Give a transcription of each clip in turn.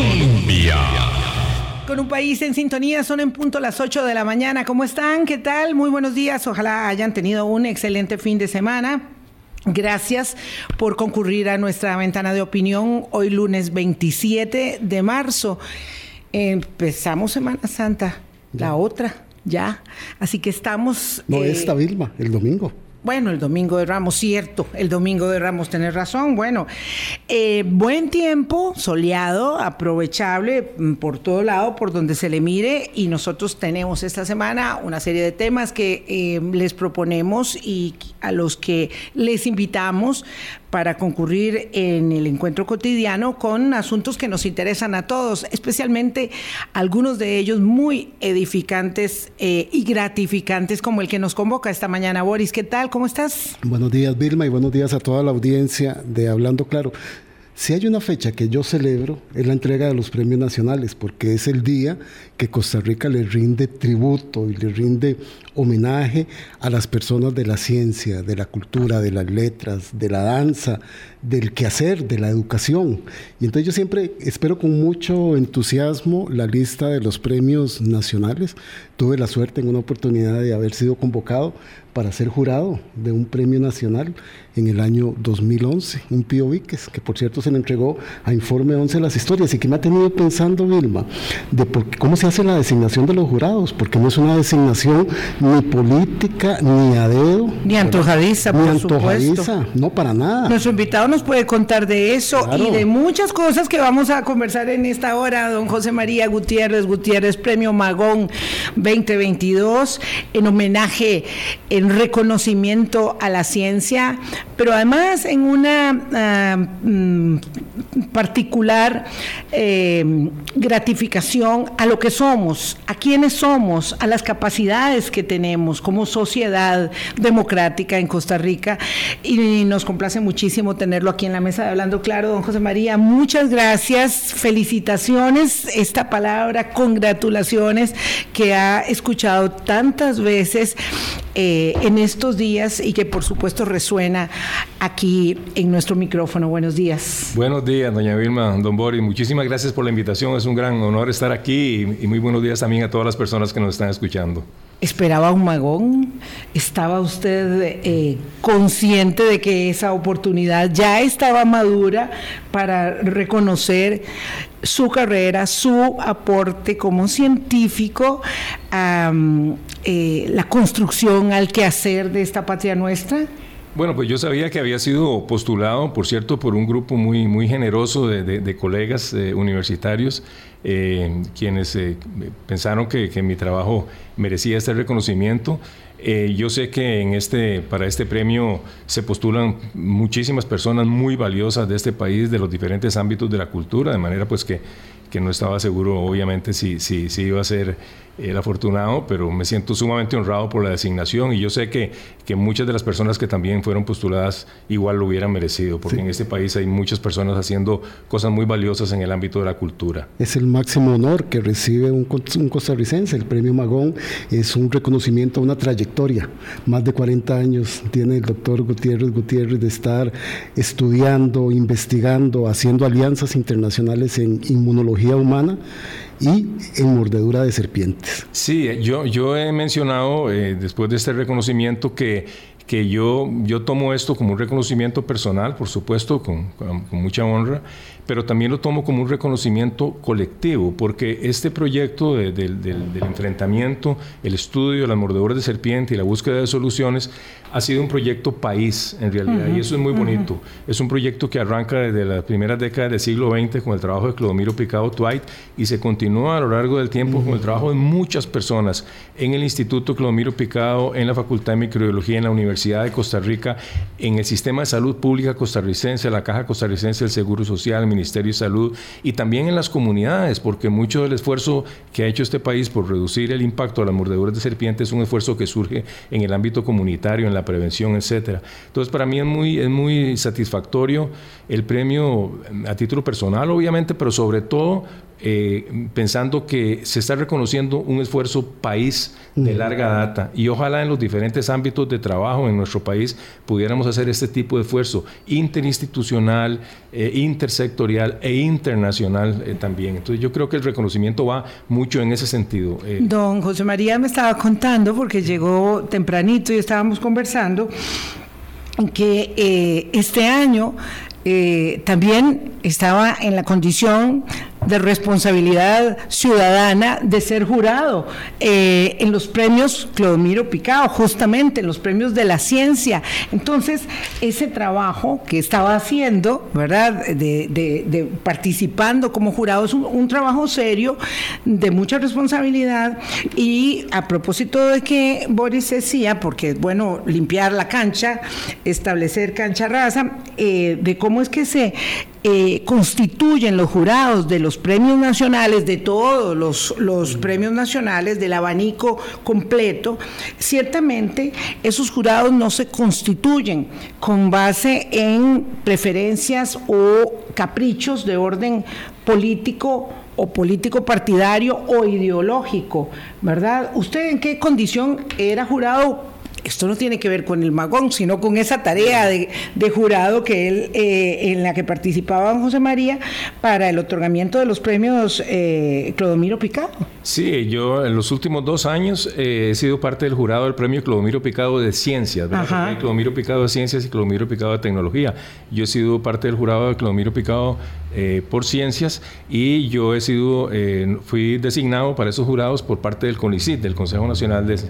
Colombia. Con un país en sintonía, son en punto las 8 de la mañana. ¿Cómo están? ¿Qué tal? Muy buenos días. Ojalá hayan tenido un excelente fin de semana. Gracias por concurrir a nuestra ventana de opinión hoy lunes 27 de marzo. Empezamos Semana Santa, la otra, ya. Así que estamos... No, eh, esta Vilma, el domingo. Bueno, el domingo de Ramos, cierto, el domingo de Ramos, tenés razón. Bueno, eh, buen tiempo, soleado, aprovechable mm, por todo lado, por donde se le mire, y nosotros tenemos esta semana una serie de temas que eh, les proponemos y a los que les invitamos para concurrir en el encuentro cotidiano con asuntos que nos interesan a todos, especialmente algunos de ellos muy edificantes eh, y gratificantes como el que nos convoca esta mañana. Boris, ¿qué tal? ¿Cómo estás? Buenos días, Vilma, y buenos días a toda la audiencia de Hablando Claro. Si hay una fecha que yo celebro, es la entrega de los premios nacionales, porque es el día que Costa Rica le rinde tributo y le rinde homenaje a las personas de la ciencia, de la cultura, de las letras, de la danza, del quehacer, de la educación. Y entonces yo siempre espero con mucho entusiasmo la lista de los premios nacionales. Tuve la suerte en una oportunidad de haber sido convocado para ser jurado de un premio nacional en el año 2011, un Pío Víquez, que por cierto se le entregó a Informe 11 las historias y que me ha tenido pensando, Vilma, de por cómo se hace la designación de los jurados, porque no es una designación ni política, ni a dedo. Ni antojadiza, ni antojadiza, no para nada. Nuestro invitado nos puede contar de eso y de muchas cosas que vamos a conversar en esta hora. Don José María Gutiérrez, Gutiérrez, Premio Magón 2022, en homenaje, en reconocimiento a la ciencia, pero además en una ah, mm, particular eh, gratificación a lo que somos, a quienes somos, a las capacidades que tenemos como sociedad democrática en Costa Rica. Y nos complace muchísimo tenerlo aquí en la mesa de Hablando Claro, don José María. Muchas gracias, felicitaciones, esta palabra, congratulaciones que ha escuchado tantas veces eh, en estos días y que por supuesto resuena aquí en nuestro micrófono. Buenos días. Buenos días, doña Vilma, don Boris. Muchísimas gracias por la invitación. Es un gran honor estar aquí y, muy buenos días también a todas las personas que nos están escuchando. ¿Esperaba un magón? ¿Estaba usted eh, consciente de que esa oportunidad ya estaba madura para reconocer su carrera, su aporte como científico a eh, la construcción al quehacer de esta patria nuestra? Bueno, pues yo sabía que había sido postulado, por cierto, por un grupo muy, muy generoso de, colegas eh, universitarios, eh, quienes eh, pensaron que, mi trabajo merecía este reconocimiento. yo sé que en este, para este premio se postulan muchísimas personas muy valiosas de este país, de los diferentes ámbitos de la cultura, de manera pues que, que no estaba seguro, obviamente, si, si, si iba a ser el afortunado, pero me siento sumamente honrado por la designación y yo sé que, que muchas de las personas que también fueron postuladas igual lo hubieran merecido, porque en este país hay muchas personas haciendo cosas muy valiosas en el ámbito de la cultura. Es el máximo honor que recibe un, un costarricense, el premio Magón. Es un reconocimiento a una trayectoria, más de 40 años tiene el doctor Gutiérrez Gutiérrez de estar estudiando, investigando, haciendo alianzas internacionales en inmunología humana y en mordedura de serpientes. Sí, yo, yo he mencionado eh, después de este reconocimiento que, que yo, yo tomo esto como un reconocimiento personal, por supuesto, con, con mucha honra, pero también lo tomo como un reconocimiento colectivo, porque este proyecto del, enfrentamiento, el estudio de las mordeduras de serpiente y la búsqueda de soluciones ha sido un proyecto país en realidad, y eso es muy bonito. Es un proyecto que arranca desde las primeras décadas del siglo XX con el trabajo de Clodomiro Picado Dwight y se continúa a lo largo del tiempo con el trabajo de muchas personas en el Instituto Clodomiro Picado, en la Facultad de Microbiología, en la Universidad de Costa Rica, en el Sistema de Salud Pública costarricense, la Caja Costarricense del Seguro Social, el Ministerio de Salud y también en las comunidades, porque mucho del esfuerzo que ha hecho este país por reducir el impacto de las mordeduras de serpientes es un esfuerzo que surge en el ámbito comunitario, en la prevención, etcétera. Entonces, para mí es muy, es muy satisfactorio el premio a título personal, obviamente, pero sobre todo eh, pensando que se está reconociendo un esfuerzo país de larga data y ojalá en los diferentes ámbitos de trabajo en nuestro país pudiéramos hacer este tipo de esfuerzo interinstitucional, eh, intersectorial e internacional eh, también. Entonces yo creo que el reconocimiento va mucho en ese sentido. Don José María me estaba contando porque llegó tempranito y estábamos conversando que este año también estaba en la condición de responsabilidad ciudadana de ser jurado eh, en los premios Clodomiro Picado, justamente en los premios de la ciencia. Entonces, ese trabajo que estaba haciendo, ¿verdad?, de, participando como jurado, es un, trabajo serio, de mucha responsabilidad. Y a propósito de que Boris decía, porque es bueno limpiar la cancha, establecer cancha raza, eh, de cómo es que se eh, constituyen los jurados de los premios nacionales, de todos los, los premios nacionales, del abanico completo, ciertamente esos jurados no se constituyen con base en preferencias o caprichos de orden político o político partidario o ideológico, ¿verdad? ¿Usted en qué condición era jurado esto no tiene que ver con el magón, sino con esa tarea de, jurado que él, eh, en la que participaba José María para el otorgamiento de los premios eh, Clodomiro Picado. Sí, yo en los últimos dos años eh, he sido parte del jurado del premio Clodomiro Picado de Ciencias. Clodomiro Picado de Ciencias y Clodomiro Picado de Tecnología. Yo he sido parte del jurado de Clodomiro Picado eh, por ciencias y yo he sido, eh, fui designado para esos jurados por parte del CONICIT, del Consejo Nacional de,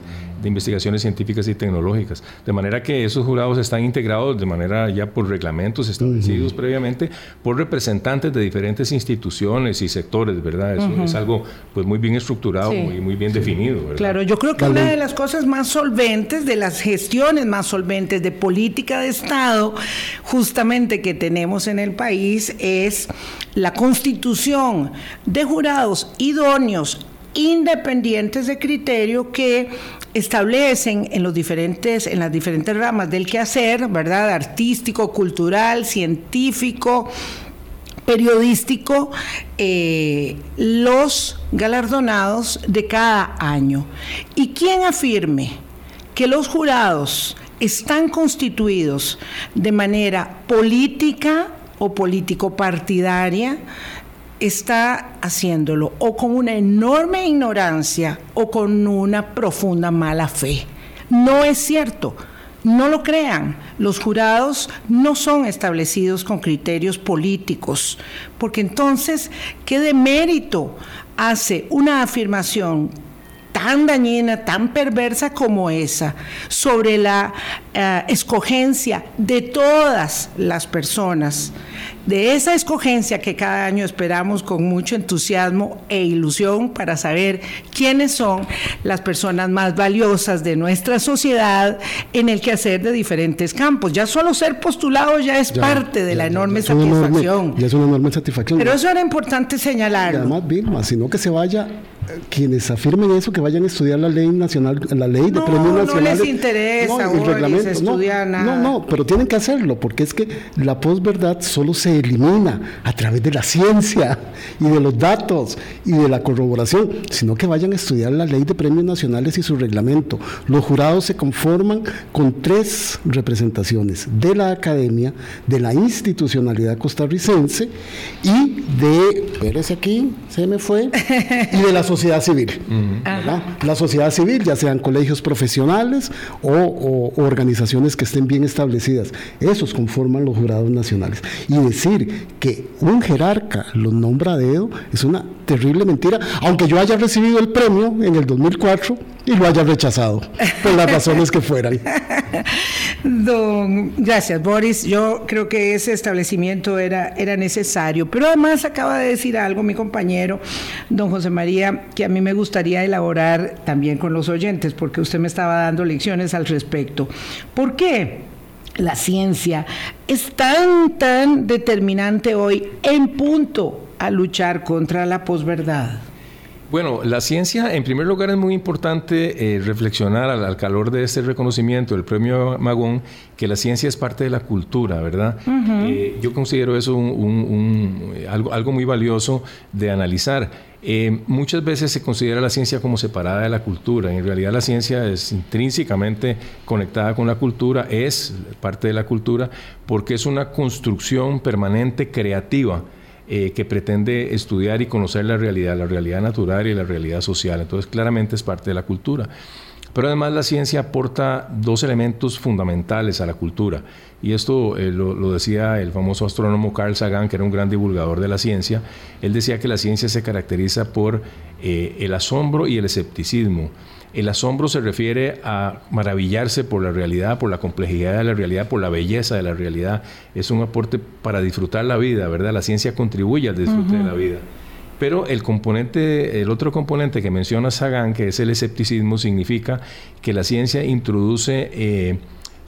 Investigaciones Científicas y Tecnológicas. De manera que esos jurados están integrados de manera ya por reglamentos establecidos previamente por representantes de diferentes instituciones y sectores, ¿verdad? Eso es algo pues muy bien estructurado, muy, muy bien definido. Claro, yo creo que una de las cosas más solventes, de las gestiones más solventes de política de Estado, justamente que tenemos en el país, es la constitución de jurados idóneos independientes de criterio que establecen en las diferentes ramas del quehacer, ¿verdad? artístico, cultural, científico, periodístico, eh, los galardonados de cada año. Y quien afirme que los jurados están constituidos de manera política o político partidaria está haciéndolo o con una enorme ignorancia o con una profunda mala fe. No es cierto. No lo crean, los jurados no son establecidos con criterios políticos, porque entonces, ¿qué de mérito hace una afirmación tan dañina, tan perversa como esa, sobre la eh, escogencia de todas las personas, de esa escogencia que cada año esperamos con mucho entusiasmo e ilusión para saber quiénes son las personas más valiosas de nuestra sociedad en el quehacer de diferentes campos. Ya solo ser postulado ya es parte de la enorme satisfacción. ya es una enorme satisfacción. Pero eso era importante señalar. Además, Vilma, sino que se vaya quienes afirmen eso, que vayan a estudiar la ley nacional, la ley de premios nacionales. No les interesa, no, reglamento, no, no, pero tienen que hacerlo, porque es que la posverdad solo se elimina a través de la ciencia y de los datos y de la corroboración, sino que vayan a estudiar la ley de premios nacionales y su reglamento. Los jurados se conforman con tres representaciones de la academia, de la institucionalidad costarricense y de, espérese aquí, se me fue, y de la sociedad civil. La sociedad civil, ya sean colegios profesionales o, organizaciones que estén bien establecidas, esos conforman los jurados nacionales. Y decir que un jerarca los nombra a dedo es una terrible mentira, aunque yo haya recibido el premio en el 2004 y lo haya rechazado, por las razones que fueran. Don, gracias, Boris. Yo creo que ese establecimiento era, era necesario, pero además acaba de decir algo mi compañero, don José María, que a mí me gustaría elaborar también con los oyentes, porque usted me estaba dando lecciones al respecto. ¿Por qué? La ciencia es tan, tan determinante hoy en punto a luchar contra la posverdad. Bueno, la ciencia, en primer lugar, es muy importante eh, reflexionar al, calor de este reconocimiento del premio Magón, que la ciencia es parte de la cultura, ¿verdad? Eh, yo considero eso algo, algo, muy valioso de analizar. Eh, muchas veces se considera la ciencia como separada de la cultura. En realidad la ciencia es intrínsecamente conectada con la cultura, es parte de la cultura, porque es una construcción permanente creativa eh, que pretende estudiar y conocer la realidad, la realidad natural y la realidad social. Entonces, claramente es parte de la cultura. Pero además la ciencia aporta dos elementos fundamentales a la cultura. Y esto eh, lo, decía el famoso astrónomo Carl Sagan, que era un gran divulgador de la ciencia. Él decía que la ciencia se caracteriza por eh, el asombro y el escepticismo. El asombro se refiere a maravillarse por la realidad, por la complejidad de la realidad, por la belleza de la realidad. Es un aporte para disfrutar la vida, ¿verdad? La ciencia contribuye al disfrute de la vida. Pero el componente, el otro componente que menciona Sagan, que es el escepticismo, significa que la ciencia introduce eh,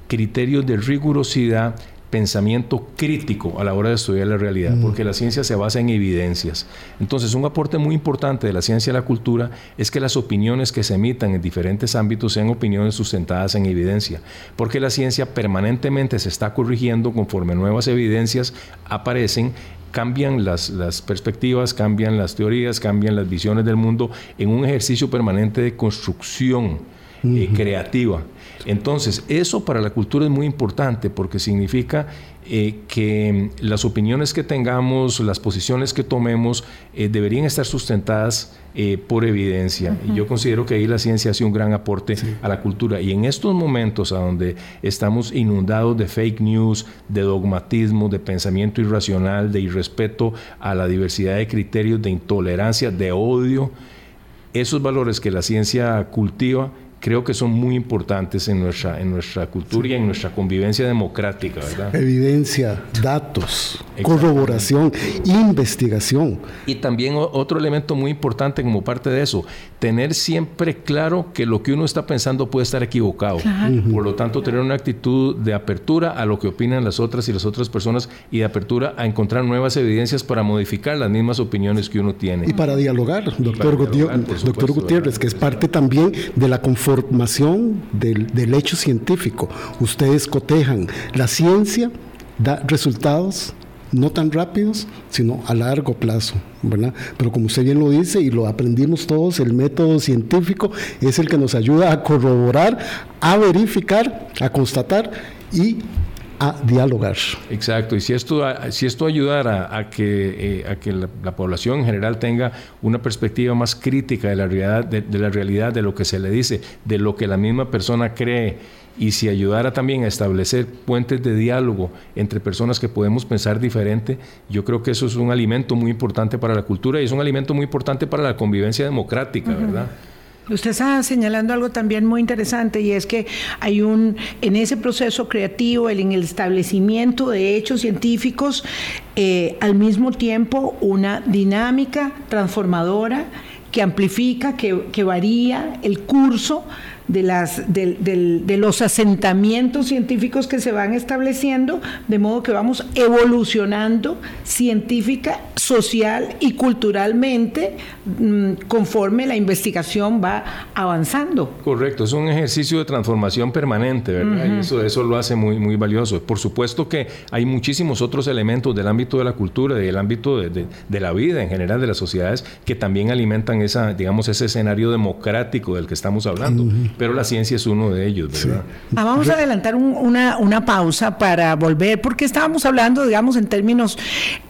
criterios de rigurosidad pensamiento crítico a la hora de estudiar la realidad, mm. porque la ciencia se basa en evidencias. Entonces, un aporte muy importante de la ciencia a la cultura es que las opiniones que se emitan en diferentes ámbitos sean opiniones sustentadas en evidencia, porque la ciencia permanentemente se está corrigiendo conforme nuevas evidencias aparecen cambian las, las, perspectivas, cambian las teorías, cambian las visiones del mundo en un ejercicio permanente de construcción eh, creativa. Entonces, eso para la cultura es muy importante porque significa eh, que las opiniones que tengamos, las posiciones que tomemos, eh, deberían estar sustentadas por evidencia. Y yo considero que ahí la ciencia hace un gran aporte a la cultura. Y en estos momentos a donde estamos inundados de fake news, de dogmatismo, de pensamiento irracional, de irrespeto a la diversidad de criterios, de intolerancia, de odio, esos valores que la ciencia cultiva, creo que son muy importantes en nuestra, en nuestra cultura y en nuestra convivencia democrática, ¿verdad? Evidencia, datos, corroboración, investigación. Y también otro elemento muy importante como parte de eso, tener siempre claro que lo que uno está pensando puede estar equivocado. Por lo tanto, tener una actitud de apertura a lo que opinan las otras y las otras personas y de apertura a encontrar nuevas evidencias para modificar las mismas opiniones que uno tiene. Y para dialogar, doctor, doctor Gutiérrez, que es parte también de la conformación del, del hecho científico. Ustedes cotejan la ciencia da resultados no tan rápidos, sino a largo plazo, ¿verdad? Pero como usted bien lo dice y lo aprendimos todos, el método científico es el que nos ayuda a corroborar, a verificar, a constatar y a dialogar. Exacto, y si esto, si esto ayudara a que, eh, a que la, población en general tenga una perspectiva más crítica de la, realidad, de la realidad, de lo que se le dice, de lo que la misma persona cree, y si ayudara también a establecer puentes de diálogo entre personas que podemos pensar diferente, yo creo que eso es un alimento muy importante para la cultura y es un alimento muy importante para la convivencia democrática, ¿verdad? Usted está señalando algo también muy interesante y es que hay un, en ese proceso creativo, en el establecimiento de hechos científicos, eh, al mismo tiempo una dinámica transformadora que amplifica, que, que varía el curso de, las, de, los asentamientos científicos que se van estableciendo, de modo que vamos evolucionando científica, social y culturalmente mm, conforme la investigación va avanzando. Correcto, es un ejercicio de transformación permanente, ¿verdad? y eso, eso lo hace muy, muy valioso. Por supuesto que hay muchísimos otros elementos del ámbito de la cultura, del ámbito de, la vida en general de las sociedades, que también alimentan esa, digamos, ese escenario democrático del que estamos hablando pero la ciencia es uno de ellos, ¿verdad? Ah, vamos a adelantar una, una, pausa para volver, porque estábamos hablando, digamos, en términos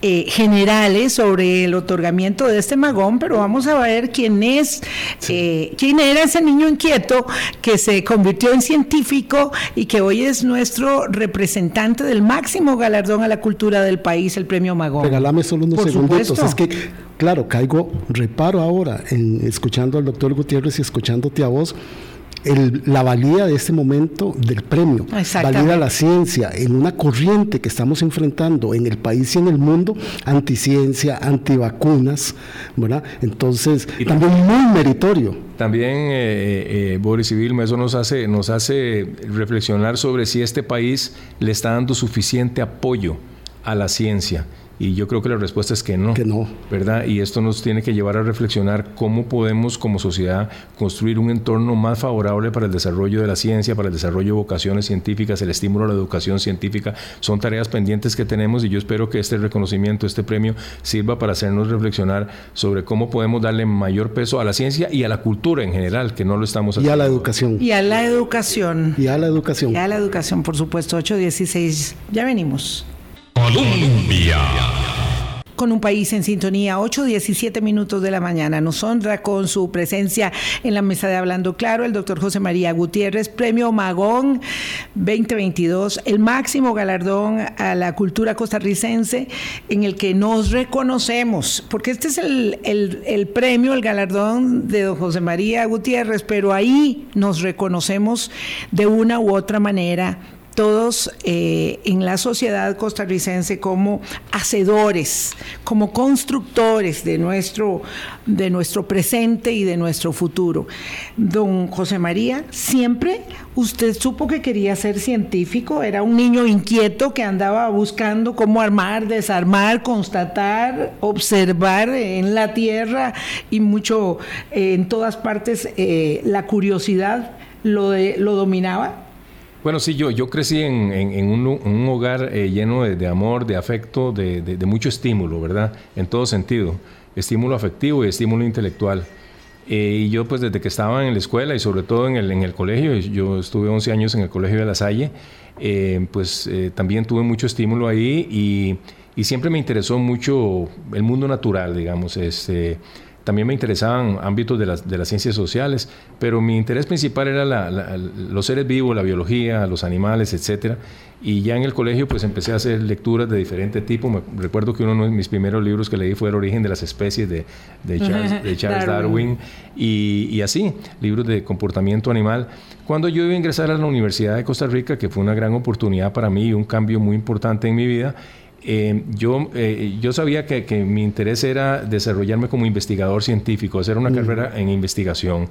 eh, generales sobre el otorgamiento de este magón, pero vamos a ver quién es, eh, quién era ese niño inquieto que se convirtió en científico y que hoy es nuestro representante del máximo galardón a la cultura del país, el premio Magón. Regálame solo unos segunditos, es que claro, caigo, reparo ahora en escuchando al doctor Gutiérrez y escuchándote a vos, la valía de este momento del premio, valida la ciencia en una corriente que estamos enfrentando en el país y en el mundo, anticiencia, antivacunas, ¿verdad? Entonces, también muy meritorio. También, eh, eh, eh, Boris y Vilma, eso nos hace, nos hace reflexionar sobre si este país le está dando suficiente apoyo a la ciencia Y yo creo que la respuesta es que no. Que no. ¿Verdad? Y esto nos tiene que llevar a reflexionar cómo podemos como sociedad construir un entorno más favorable para el desarrollo de la ciencia, para el desarrollo de vocaciones científicas, el estímulo a la educación científica. Son tareas pendientes que tenemos y yo espero que este reconocimiento, este premio, sirva para hacernos reflexionar sobre cómo podemos darle mayor peso a la ciencia y a la cultura en general, que no lo estamos haciendo. Y a la educación. Y a la educación. Y a la educación. Y a la educación, por supuesto. 816. Ya venimos. Colombia. Con un país en sintonía, 8, 17 minutos de la mañana. Nos honra con su presencia en la mesa de Hablando Claro el doctor José María Gutiérrez, Premio Magón 2022, el máximo galardón a la cultura costarricense en el que nos reconocemos, porque este es el, el premio, el galardón de don José María Gutiérrez, pero ahí nos reconocemos de una u otra manera todos eh, en la sociedad costarricense como hacedores, como constructores de nuestro, de nuestro presente y de nuestro futuro. Don José María, siempre usted supo que quería ser científico, era un niño inquieto que andaba buscando cómo armar, desarmar, constatar, observar en la tierra y mucho eh, en todas partes eh, la curiosidad lo, lo dominaba. Bueno, sí, yo, yo crecí en, en, un, hogar eh, lleno de, amor, de afecto, de, de, mucho estímulo, ¿verdad? En todo sentido, estímulo afectivo y estímulo intelectual. Eh, y yo pues desde que estaba en la escuela y sobre todo en el, en el colegio, yo estuve 11 años en el colegio de La Salle, eh, pues también tuve mucho estímulo ahí y, y, siempre me interesó mucho el mundo natural, digamos, este también me interesaban ámbitos de las, de las ciencias sociales, pero mi interés principal era los seres vivos, la biología, los animales, etc. Y ya en el colegio pues empecé a hacer lecturas de diferente tipo. Me, recuerdo que uno de mis primeros libros que leí fue El origen de las especies de, de Charles, Darwin, y, y, así, libros de comportamiento animal. Cuando yo iba a ingresar a la Universidad de Costa Rica, que fue una gran oportunidad para mí y un cambio muy importante en mi vida, eh, yo, eh, yo sabía que, que, mi interés era desarrollarme como investigador científico, hacer una mm. carrera en investigación.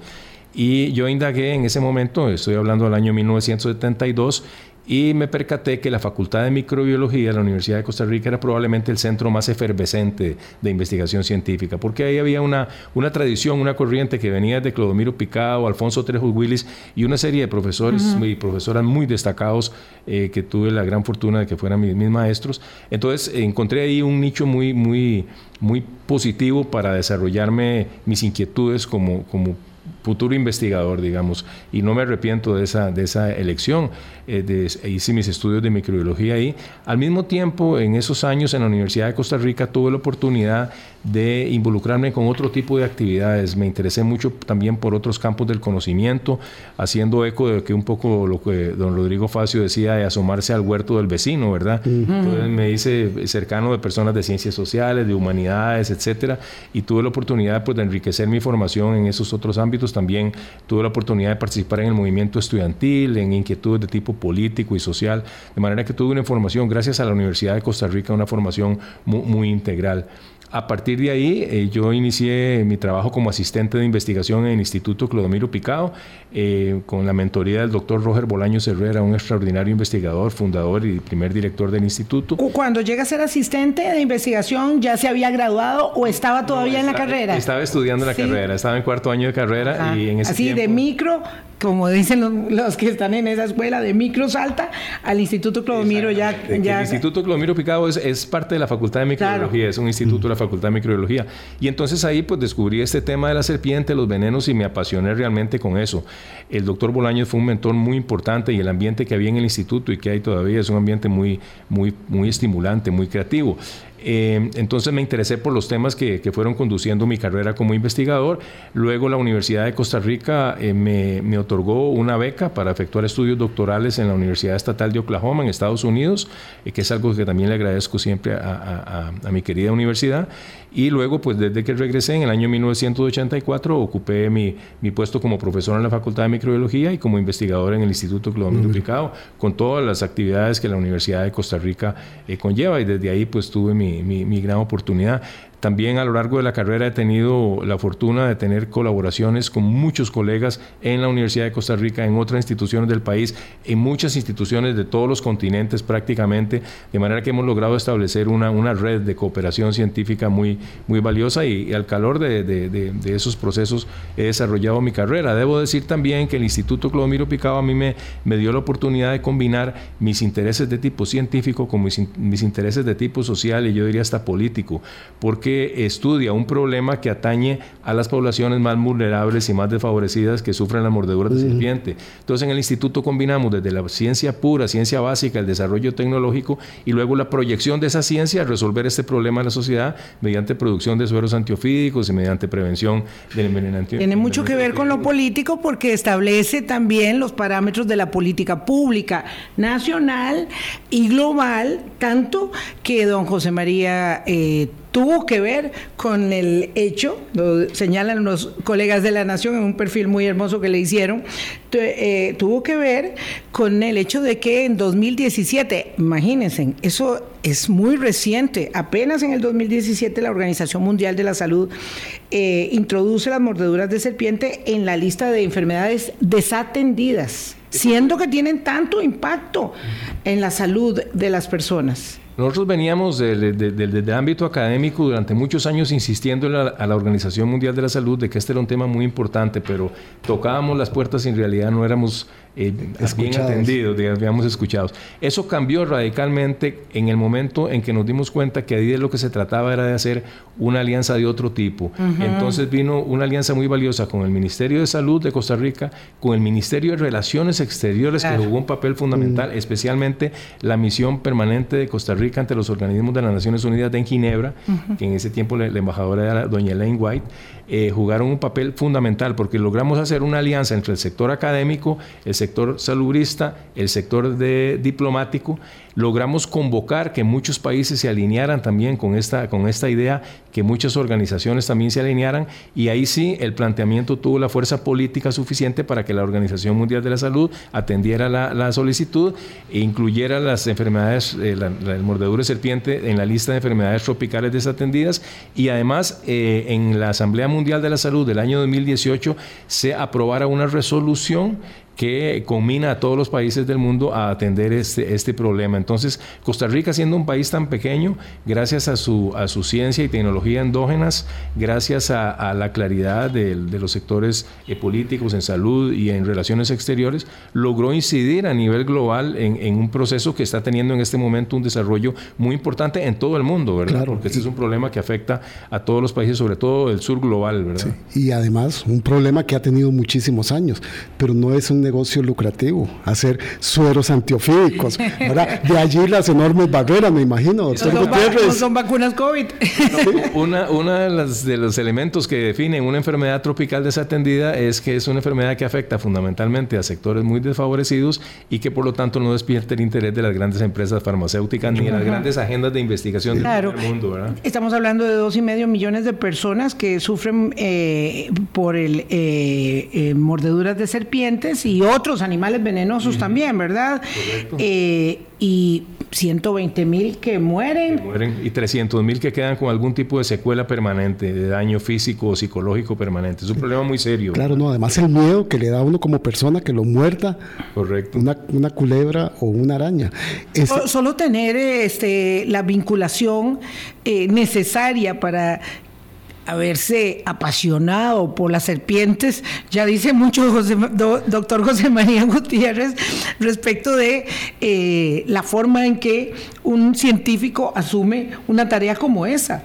Y yo indagué en ese momento, estoy hablando del año 1972, y me percaté que la Facultad de Microbiología de la Universidad de Costa Rica era probablemente el centro más efervescente de investigación científica, porque ahí había una, una tradición, una corriente que venía de Clodomiro Picado, Alfonso Trejo Willis y una serie de profesores y profesoras muy destacados eh, que tuve la gran fortuna de que fueran mis, mis maestros. Entonces encontré ahí un nicho muy, muy, muy positivo para desarrollarme mis inquietudes como, como futuro investigador, digamos, y no me arrepiento de esa, de esa elección. Eh, hice mis estudios de microbiología ahí. Al mismo tiempo, en esos años en la Universidad de Costa Rica tuve la oportunidad de involucrarme con otro tipo de actividades. Me interesé mucho también por otros campos del conocimiento, haciendo eco de que un poco lo que don Rodrigo Facio decía de asomarse al huerto del vecino, ¿verdad? Entonces me hice cercano de personas de ciencias sociales, de humanidades, etcétera, y tuve la oportunidad pues, de enriquecer mi formación en esos otros ámbitos. También tuve la oportunidad de participar en el movimiento estudiantil, en inquietudes de tipo político y social, de manera que tuve una formación, gracias a la Universidad de Costa Rica, una formación muy integral. A partir de ahí, eh, yo inicié mi trabajo como asistente de investigación en el Instituto Clodomiro Picado, eh, con la mentoría del doctor Roger Bolaños Herrera, un extraordinario investigador, fundador y primer director del instituto. Cuando llega a ser asistente de investigación, ¿ya se había graduado o estaba todavía en la carrera? Estaba estudiando la carrera, estaba en cuarto año de carrera y en ese Así de micro, como dicen los, que están en esa escuela, de micro salta al Instituto Clodomiro ya... ya... El Instituto Clodomiro Picado es, es, parte de la Facultad de Microbiología, es un instituto de la Facultad de Microbiología. Y entonces ahí pues descubrí este tema de la serpiente, los venenos y me apasioné realmente con eso. El doctor Bolaños fue un mentor muy importante y el ambiente que había en el instituto y que hay todavía es un ambiente muy, muy, muy estimulante, muy creativo. Eh, entonces me interesé por los temas que, fueron conduciendo mi carrera como investigador. Luego la Universidad de Costa Rica eh, me, otorgó una beca para efectuar estudios doctorales en la Universidad Estatal de Oklahoma en Estados Unidos, eh, que es algo que también le agradezco siempre a mi querida universidad. Y luego, pues desde que regresé en el año 1984, ocupé mi, mi puesto como profesor en la Facultad de Microbiología y como investigador en el Instituto Clodomiro Picado, con todas las actividades que la Universidad de Costa Rica eh, conlleva. Y desde ahí, pues tuve mi, mi, mi gran oportunidad. También a lo largo de la carrera he tenido la fortuna de tener colaboraciones con muchos colegas en la Universidad de Costa Rica, en otras instituciones del país, en muchas instituciones de todos los continentes prácticamente, de manera que hemos logrado establecer una, una red de cooperación científica muy, muy valiosa y, al calor de, de, de, esos procesos he desarrollado mi carrera. Debo decir también que el Instituto Clodomiro Picado a mí me, me dio la oportunidad de combinar mis intereses de tipo científico con mis, mis intereses de tipo social y yo diría hasta político, porque estudia un problema que atañe a las poblaciones más vulnerables y más desfavorecidas que sufren las mordeduras de serpiente. Entonces en el instituto combinamos desde la ciencia pura, ciencia básica, el desarrollo tecnológico y luego la proyección de esa ciencia a resolver este problema en la sociedad mediante producción de sueros antiofídicos y mediante prevención del envenenamiento. Tiene mucho que ver con lo político porque establece también los parámetros de la política pública nacional y global, tanto que don José María eh, tuvo que ver con el hecho, lo señalan los colegas de la Nación en un perfil muy hermoso que le hicieron, eh, tuvo que ver con el hecho de que en 2017, imagínense, eso es muy reciente, apenas en el 2017 la Organización Mundial de la Salud eh, introduce las mordeduras de serpiente en la lista de enfermedades desatendidas, siendo que tienen tanto impacto en la salud de las personas. Nosotros veníamos del, ámbito académico durante muchos años insistiendo a la Organización Mundial de la Salud de que este era un tema muy importante, pero tocábamos las puertas y en realidad no éramos eh, bien atendidos, digamos, escuchados. Eso cambió radicalmente en el momento en que nos dimos cuenta que ahí de lo que se trataba era de hacer una alianza de otro tipo. Entonces vino una alianza muy valiosa con el Ministerio de Salud de Costa Rica, con el Ministerio de Relaciones Exteriores, que jugó un papel fundamental, mm. especialmente la misión permanente de Costa Rica ante los organismos de las Naciones Unidas en Ginebra, que en ese tiempo la, embajadora era doña Elaine White, eh, jugaron un papel fundamental porque logramos hacer una alianza entre el sector académico, el sector salubrista, el sector de, diplomático. Logramos convocar que muchos países se alinearan también con esta, con esta idea, que muchas organizaciones también se alinearan y ahí sí el planteamiento tuvo la fuerza política suficiente para que la Organización Mundial de la Salud atendiera la, solicitud e incluyera las enfermedades, eh, la, el mordedura de serpiente en la lista de enfermedades tropicales desatendidas. Y además eh, en la Asamblea Mundial de la Salud del año 2018 se aprobara una resolución que combina a todos los países del mundo a atender este, este problema. Entonces, Costa Rica, siendo un país tan pequeño, gracias a su, a su ciencia y tecnología endógenas, gracias a, la claridad de, los sectores eh, políticos en salud y en relaciones exteriores, logró incidir a nivel global en, un proceso que está teniendo en este momento un desarrollo muy importante en todo el mundo, ¿verdad? Porque este es un problema que afecta a todos los países, sobre todo el sur global, ¿verdad? Y además, un problema que ha tenido muchísimos años, pero no es un negocio lucrativo, hacer sueros antiofídicos. De allí las enormes barreras, me imagino. Son, son, vacunas COVID. una una de, los elementos que definen una enfermedad tropical desatendida es que es una enfermedad que afecta fundamentalmente a sectores muy desfavorecidos y que por lo tanto no despierta el interés de las grandes empresas farmacéuticas ni de las grandes agendas de investigación del mundo. Estamos hablando de dos y medio millones de personas que sufren eh, por el eh, eh, mordeduras de serpientes y y otros animales venenosos también, ¿verdad? Eh, y 120 mil que mueren. mueren. Y 300 mil que quedan con algún tipo de secuela permanente, de daño físico o psicológico permanente. Es un problema muy serio. Claro, no, además el miedo que le da a uno como persona que lo muerta. Correcto. Una, culebra o una araña. Solo tener este, la vinculación eh, necesaria para haberse apasionado por las serpientes, ya dice mucho doctor José María Gutiérrez respecto de eh, la forma en que un científico asume una tarea como esa.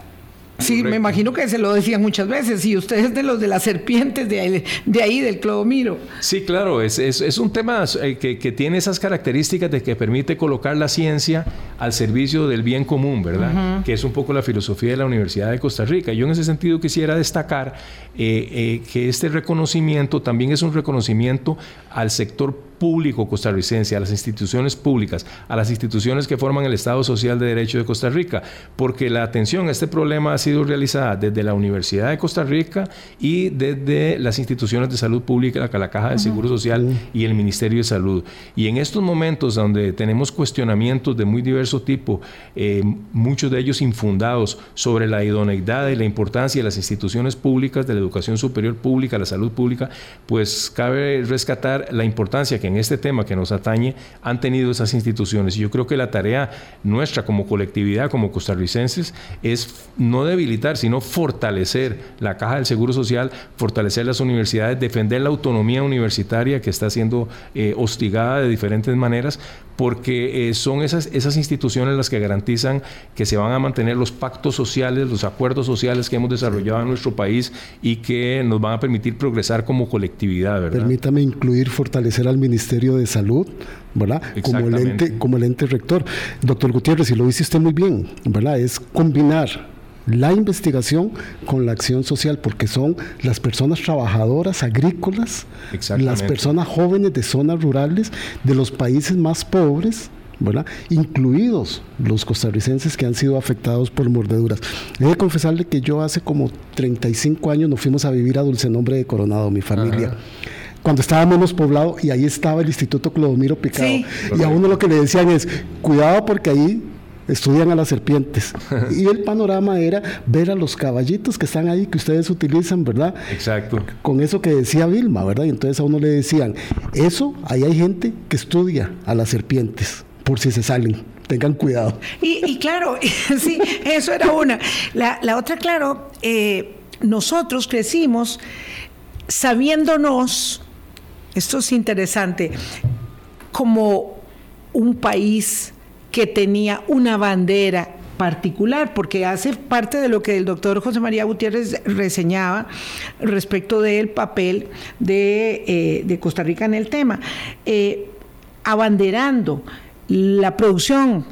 Sí, me imagino que se lo decían muchas veces. Y ustedes de los de las serpientes de ahí, de ahí del clodomiro. Sí, claro, es, es, un tema eh, que, que, tiene esas características de que permite colocar la ciencia al servicio del bien común, ¿verdad? Que es un poco la filosofía de la Universidad de Costa Rica. Yo en ese sentido quisiera destacar eh, eh, que este reconocimiento también es un reconocimiento al sector público costarricense, a las instituciones públicas, a las instituciones que forman el Estado Social de Derecho de Costa Rica, porque la atención a este problema ha sido realizada desde la Universidad de Costa Rica y desde las instituciones de salud pública, la Caja de Seguro Social y el Ministerio de Salud. Y en estos momentos donde tenemos cuestionamientos de muy diverso tipo, eh, muchos de ellos infundados sobre la idoneidad y la importancia de las instituciones públicas, de la educación superior pública, la salud pública, pues cabe rescatar la importancia que en este tema que nos atañe han tenido esas instituciones. Y yo creo que la tarea nuestra como colectividad, como costarricenses, es no debilitar, sino fortalecer la caja del Seguro Social, fortalecer las universidades, defender la autonomía universitaria que está siendo eh, hostigada de diferentes maneras, porque eh, son esas, esas instituciones las que garantizan que se van a mantener los pactos sociales, los acuerdos sociales que hemos desarrollado en nuestro país y que nos van a permitir progresar como colectividad. ¿verdad? Permítame incluir fortalecer al Ministerio de Salud, ¿verdad? Como el, ente, como el ente rector. Doctor Gutiérrez, y lo dice usted muy bien, ¿verdad? Es combinar la investigación con la acción social, porque son las personas trabajadoras agrícolas, las personas jóvenes de zonas rurales, de los países más pobres, ¿verdad? incluidos los costarricenses que han sido afectados por mordeduras. He de confesarle que yo hace como 35 años nos fuimos a vivir a Dulce Nombre de Coronado, mi familia. Cuando estaba menos poblado y ahí estaba el Instituto Clodomiro Picado. Y a uno lo que le decían es, cuidado porque ahí estudian a las serpientes. y el panorama era ver a los caballitos que están ahí, que ustedes utilizan, ¿verdad? Exacto. Con eso que decía Vilma, ¿verdad? Y entonces a uno le decían, eso, ahí hay gente que estudia a las serpientes, por si se salen. Tengan cuidado. Y, claro, sí, eso era una. La, otra, claro, eh, nosotros crecimos sabiéndonos, esto es interesante, como un país que tenía una bandera particular, porque hace parte de lo que el doctor José María Gutiérrez reseñaba respecto del papel de, eh, Costa Rica en el tema, eh, abanderando la producción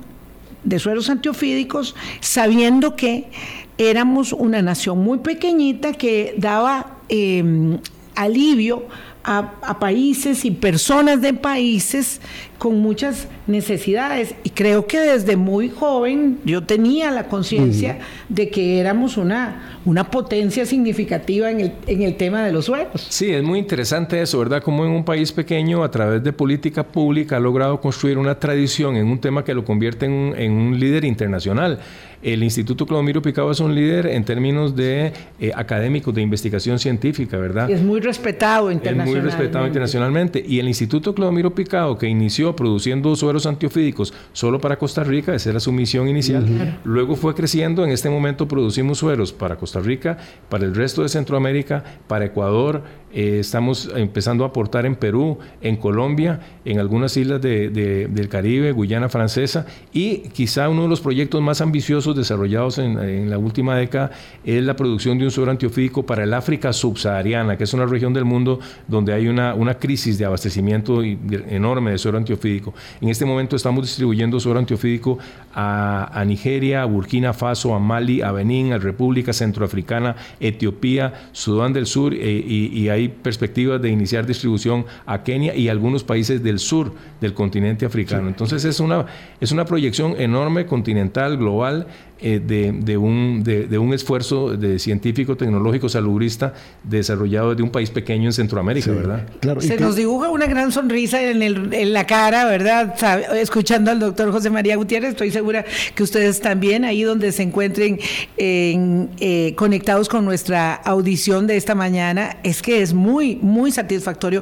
de sueros antiofídicos, sabiendo que éramos una nación muy pequeñita que daba eh, alivio a, países y personas de países con muchas necesidades. Y creo que desde muy joven yo tenía la conciencia de que éramos una, una potencia significativa en el, en el tema de los suelos. Sí, es muy interesante eso, ¿verdad? Como en un país pequeño, a través de política pública, ha logrado construir una tradición en un tema que lo convierte en en un líder internacional. El Instituto Clodomiro Picado es un líder en términos de eh, académicos, de investigación científica, ¿verdad? es muy respetado internacionalmente. Es muy respetado internacionalmente. Y el Instituto Clodomiro Picado, que inició produciendo sueros antiofídicos solo para Costa Rica, esa era su misión inicial, luego fue creciendo. En este momento producimos sueros para Costa Rica, para el resto de Centroamérica, para Ecuador, eh, estamos empezando a aportar en Perú, en Colombia, en algunas islas del Caribe, Guyana Francesa, y quizá uno de los proyectos más ambiciosos desarrollados en, la última década es la producción de un suero antiofídico para el África subsahariana, que es una región del mundo donde hay una, una crisis de abastecimiento enorme de suero antiofídico. En este momento estamos distribuyendo suero antiofídico a, Nigeria, a Burkina Faso, a Mali, a Benín, a República Centroafricana, Etiopía, Sudán del Sur, eh, y, y hay perspectivas de iniciar distribución a Kenia y algunos países del sur del continente africano. Entonces es una, es una proyección enorme, continental, global, eh, de, un, de, un esfuerzo de científico, tecnológico, salubrista desarrollado desde un país pequeño en Centroamérica, ¿verdad? Claro. Se nos dibuja una gran sonrisa en, el, en la cara, ¿verdad? escuchando al doctor José María Gutiérrez, estoy segura que ustedes también, ahí donde se encuentren eh, conectados con nuestra audición de esta mañana, es que es muy, muy satisfactorio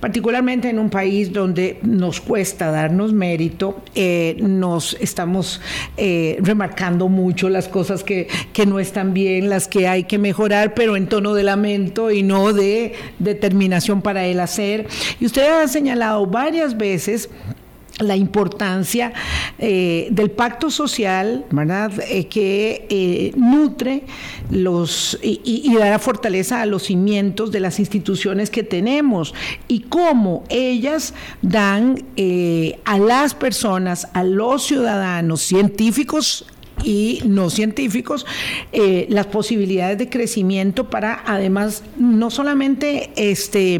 particularmente en un país donde nos cuesta darnos mérito, eh, nos estamos eh, remarcando mucho las cosas que, que, no están bien, las que hay que mejorar, pero en tono de lamento y no de determinación para el hacer. Y usted ha señalado varias veces la importancia eh, del pacto social, ¿verdad? Eh, que eh, nutre los y, y, dará fortaleza a los cimientos de las instituciones que tenemos y cómo ellas dan a las personas, a los ciudadanos, científicos y no científicos eh, las posibilidades de crecimiento para además no solamente este,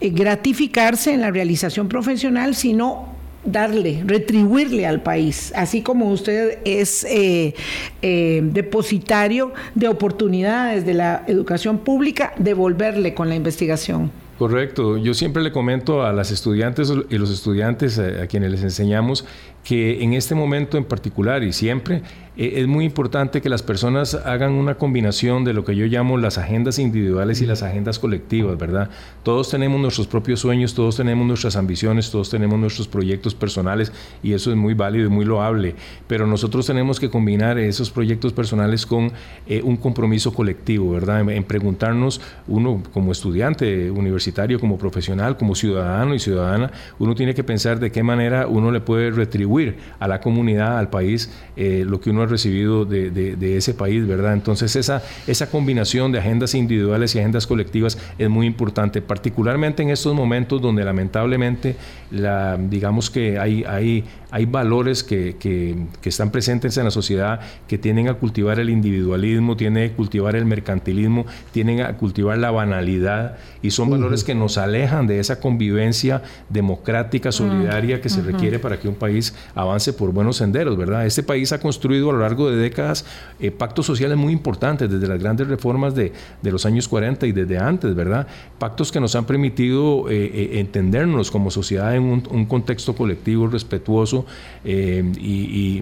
eh, gratificarse en la realización profesional, sino darle, retribuirle al país, así como usted es eh, depositario de oportunidades de la educación pública, devolverle con la investigación. Correcto. Yo siempre le comento a las estudiantes y los estudiantes a, quienes les enseñamos que en este momento en particular y siempre eh, es muy importante que las personas hagan una combinación de lo que yo llamo las agendas individuales y las agendas colectivas, ¿verdad? Todos tenemos nuestros propios sueños, todos tenemos nuestras ambiciones, todos tenemos nuestros proyectos personales y eso es muy válido y muy loable, pero nosotros tenemos que combinar esos proyectos personales con eh, un compromiso colectivo, ¿verdad? En, preguntarnos, uno como estudiante universitario, como profesional, como ciudadano y ciudadana, uno tiene que pensar de qué manera uno le puede retribuir a la comunidad, al país, eh, lo que uno ha recibido de, ese país, ¿verdad? Entonces esa, esa combinación de agendas individuales y agendas colectivas es muy importante, particularmente en estos momentos donde lamentablemente la, digamos que hay, hay, hay valores que, que, están presentes en la sociedad que tienden a cultivar el individualismo, tienen a cultivar el mercantilismo, tienen a cultivar la banalidad y son valores que nos alejan de esa convivencia democrática, solidaria que se requiere para que un país avance por buenos senderos, ¿verdad? Este país ha construido a lo largo de décadas eh, pactos sociales muy importantes, desde las grandes reformas de, de, los años 40 y desde antes, ¿verdad? Pactos que nos han permitido eh, eh, entendernos como sociedad en un, contexto colectivo respetuoso y,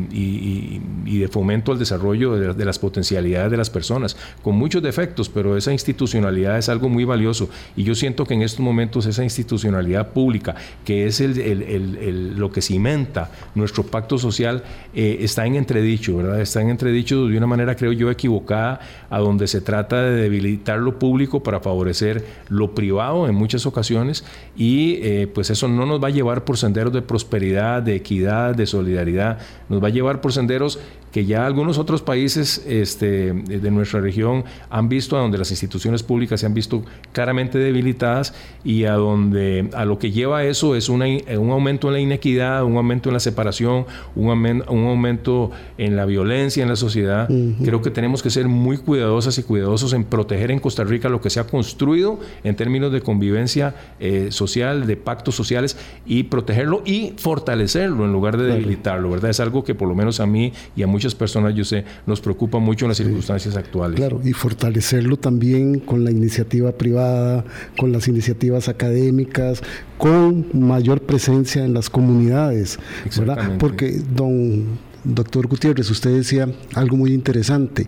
de fomento al desarrollo de, las potencialidades de las personas, con muchos defectos, pero esa institucionalidad es algo muy valioso y yo siento que en estos momentos esa institucionalidad pública, que es el, lo que cimenta nuestro pacto social, eh, está en entredicho, ¿verdad? Está en entredicho de una manera, creo yo, equivocada, a donde se trata de debilitar lo público para favorecer lo privado en muchas ocasiones y eh, pues eso no nos va a llevar por senderos de prosperidad, de equidad, de solidaridad, nos va a llevar por senderos que ya algunos otros países este, de nuestra región han visto, a donde las instituciones públicas se han visto claramente debilitadas y a donde a lo que lleva eso es un aumento en la inequidad, un aumento en la separación, un, un aumento en la violencia en la sociedad. Creo que tenemos que ser muy cuidadosas y cuidadosos en proteger en Costa Rica lo que se ha construido en términos de convivencia eh, social, de pactos sociales y protegerlo y fortalecerlo en lugar de debilitarlo, ¿verdad? Es algo que por lo menos a mí y a muchos personas, yo sé, nos preocupa mucho en las circunstancias actuales. Claro, y fortalecerlo también con la iniciativa privada, con las iniciativas académicas, con mayor presencia en las comunidades, ¿verdad? Porque don doctor Gutiérrez, usted decía algo muy interesante,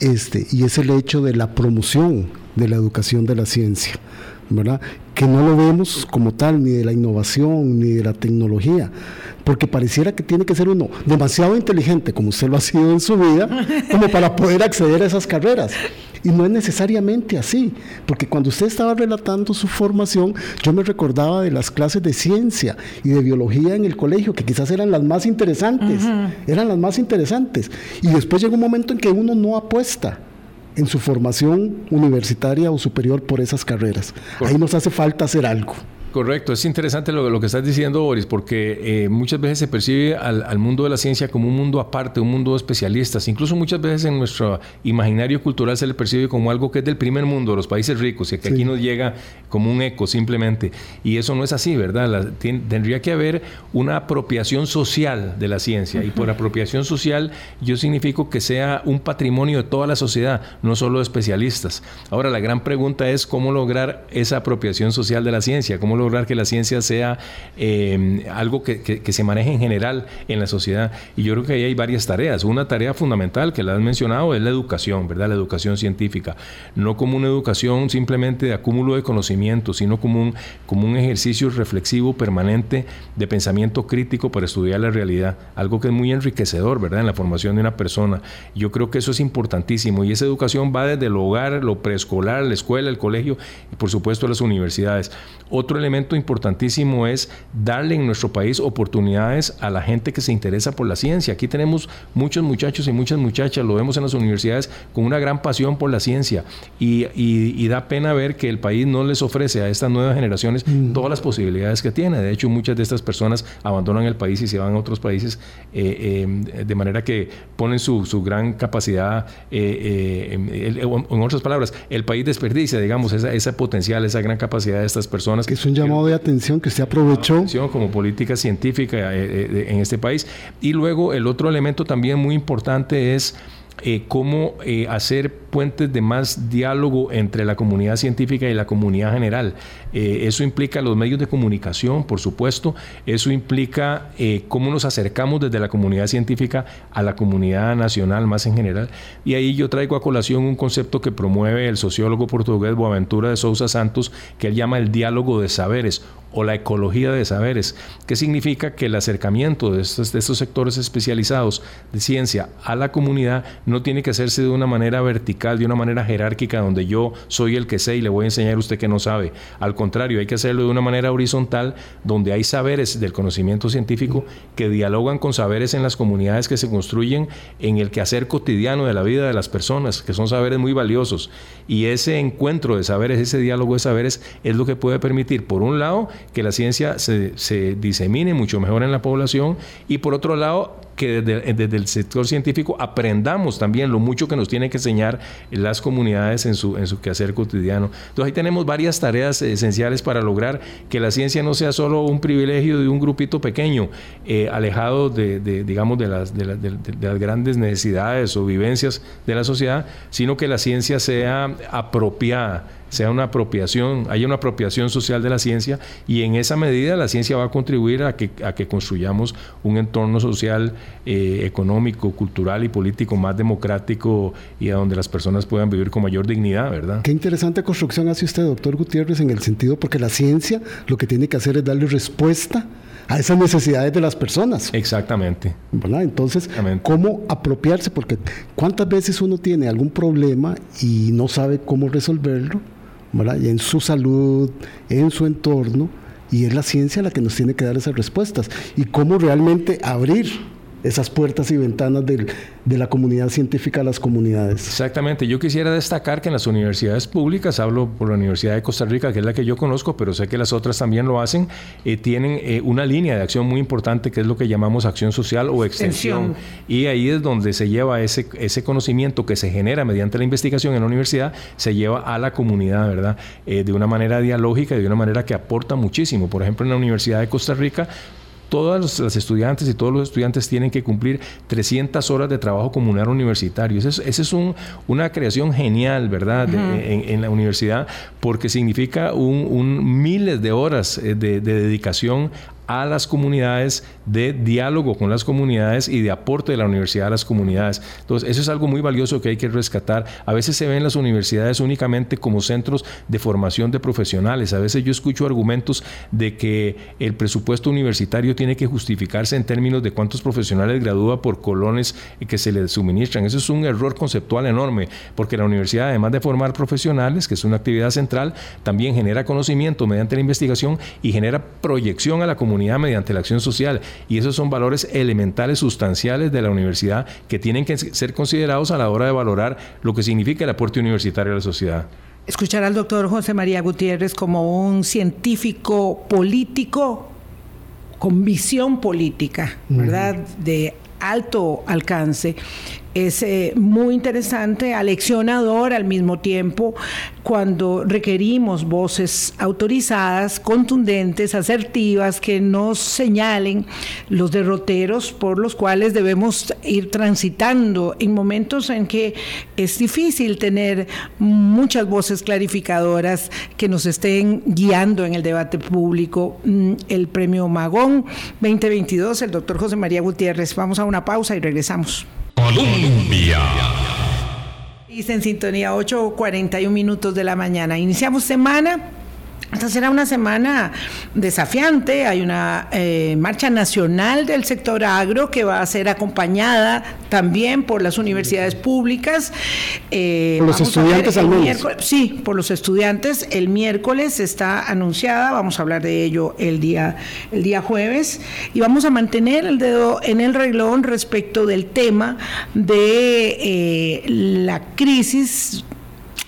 este, y es el hecho de la promoción de la educación de la ciencia. ¿Verdad? Que no lo vemos como tal, ni de la innovación, ni de la tecnología, porque pareciera que tiene que ser uno demasiado inteligente, como usted lo ha sido en su vida, como para poder acceder a esas carreras. Y no es necesariamente así, porque cuando usted estaba relatando su formación, yo me recordaba de las clases de ciencia y de biología en el colegio, que quizás eran las más interesantes, eran las más interesantes. Y después llega un momento en que uno no apuesta en su formación universitaria o superior por esas carreras. Ahí nos hace falta hacer algo. Correcto, es interesante lo, lo que estás diciendo, Boris, porque eh, muchas veces se percibe al, mundo de la ciencia como un mundo aparte, un mundo de especialistas. Incluso muchas veces en nuestro imaginario cultural se le percibe como algo que es del primer mundo, de los países ricos, y que aquí nos llega como un eco simplemente. Y eso no es así, ¿verdad? tendría que haber una apropiación social de la ciencia. Y por apropiación social yo significo que sea un patrimonio de toda la sociedad, no solo de especialistas. Ahora, la gran pregunta es cómo lograr esa apropiación social de la ciencia, cómo lograr que la ciencia sea eh, algo que, se maneje en general en la sociedad. Y yo creo que ahí hay varias tareas. Una tarea fundamental que la has mencionado es la educación, ¿verdad? La educación científica. No como una educación simplemente de acúmulo de conocimiento, sino como un, como un ejercicio reflexivo permanente de pensamiento crítico para estudiar la realidad. Algo que es muy enriquecedor, ¿verdad? En la formación de una persona. Yo creo que eso es importantísimo. Y esa educación va desde el hogar, lo preescolar, la escuela, el colegio y por supuesto las universidades. Otro elemento elemento importantísimo es darle en nuestro país oportunidades a la gente que se interesa por la ciencia. Aquí tenemos muchos muchachos y muchas muchachas, lo vemos en las universidades, con una gran pasión por la ciencia y, da pena ver que el país no les ofrece a estas nuevas generaciones mm. todas las posibilidades que tiene. De hecho, muchas de estas personas abandonan el país y se van a otros países eh, eh, de manera que ponen su, gran capacidad, eh, en, otras palabras, el país desperdicia, digamos, esa, esa potencial, esa gran capacidad de estas personas. Que es un llamado de atención que se aprovechó. Como política científica en este país. Y luego el otro elemento también muy importante es eh, cómo eh, hacer puentes de más diálogo entre la comunidad científica y la comunidad general. Eh, eso implica los medios de comunicación, por supuesto, eso implica cómo nos acercamos desde la comunidad científica a la comunidad nacional más en general. Y ahí yo traigo a colación un concepto que promueve el sociólogo portugués Boaventura de Sousa Santos, que él llama el diálogo de saberes o la ecología de saberes, que significa que el acercamiento de estos, de estos sectores especializados de ciencia a la comunidad no tiene que hacerse de una manera vertical, de una manera jerárquica, donde yo soy el que sé y le voy a enseñar a usted que no sabe. Al contrario, hay que hacerlo de una manera horizontal, donde hay saberes del conocimiento científico que dialogan con saberes en las comunidades que se construyen en el quehacer cotidiano de la vida de las personas, que son saberes muy valiosos. Y ese encuentro de saberes, ese diálogo de saberes, es lo que puede permitir, por un lado, que la ciencia se, se disemine mucho mejor en la población y por otro lado, que desde, el sector científico aprendamos también lo mucho que nos tienen que enseñar las comunidades en su, en su quehacer cotidiano. Entonces ahí tenemos varias tareas esenciales para lograr que la ciencia no sea solo un privilegio de un grupito pequeño, eh, alejado de, digamos, de las, de, de las grandes necesidades o vivencias de la sociedad, sino que la ciencia sea apropiada sea una apropiación, haya una apropiación social de la ciencia y en esa medida la ciencia va a contribuir a que, a que construyamos un entorno social, eh, económico, cultural y político más democrático y a donde las personas puedan vivir con mayor dignidad, ¿verdad? Qué interesante construcción hace usted, doctor Gutiérrez, en el sentido porque la ciencia lo que tiene que hacer es darle respuesta a esas necesidades de las personas. Exactamente. ¿verdad? Entonces, ¿cómo apropiarse? Porque cuántas veces uno tiene algún problema y no sabe cómo resolverlo y en su salud, en su entorno, y es la ciencia la que nos tiene que dar esas respuestas. Y cómo realmente abrir esas puertas y ventanas de la comunidad científica a las comunidades. Exactamente. Yo quisiera destacar que en las universidades públicas, hablo por la Universidad de Costa Rica, que es la que yo conozco, pero sé que las otras también lo hacen, eh, tienen eh, una línea de acción muy importante que es lo que llamamos acción social o extensión. Y ahí es donde se lleva ese, ese conocimiento que se genera mediante la investigación en la universidad, se lleva a la comunidad, ¿verdad? Eh, de una manera dialógica y de una manera que aporta muchísimo. Por ejemplo, en la Universidad de Costa Rica, todas las estudiantes y todos los estudiantes tienen que cumplir 300 horas de trabajo comunal universitario. Esa es, una creación genial, ¿verdad?, en, la universidad, porque significa un, miles de horas eh, de, de dedicación a las comunidades, de diálogo con las comunidades y de aporte de la universidad a las comunidades. Entonces, eso es algo muy valioso que hay que rescatar. A veces se ven las universidades únicamente como centros de formación de profesionales. A veces yo escucho argumentos de que el presupuesto universitario tiene que justificarse en términos de cuántos profesionales gradúa por colones que se le suministran. Eso es un error conceptual enorme, porque la universidad, además de formar profesionales, que es una actividad central, también genera conocimiento mediante la investigación y genera proyección a la comunidad mediante la acción social. Y esos son valores elementales, sustanciales de la universidad que tienen que ser considerados a la hora de valorar lo que significa el aporte universitario a la sociedad. Escuchar al doctor José María Gutiérrez como un científico político con visión política, ¿verdad? De alto alcance es eh, muy interesante, aleccionador al mismo tiempo, cuando requerimos voces autorizadas, contundentes, asertivas, que nos señalen los derroteros por los cuales debemos ir transitando en momentos en que es difícil tener muchas voces clarificadoras que nos estén guiando en el debate público. Mm, el premio Magón 2022, el doctor José María Gutiérrez. Vamos a una pausa y regresamos. Colombia. Y en sintonía 8.41 minutos de la mañana. Iniciamos semana esta será una semana desafiante. Hay una eh, marcha nacional del sector agro que va a ser acompañada también por las universidades públicas. Eh, por los estudiantes al Sí, por los estudiantes. El miércoles está anunciada. Vamos a hablar de ello el día, el día jueves. Y vamos a mantener el dedo en el reglón respecto del tema de eh, la crisis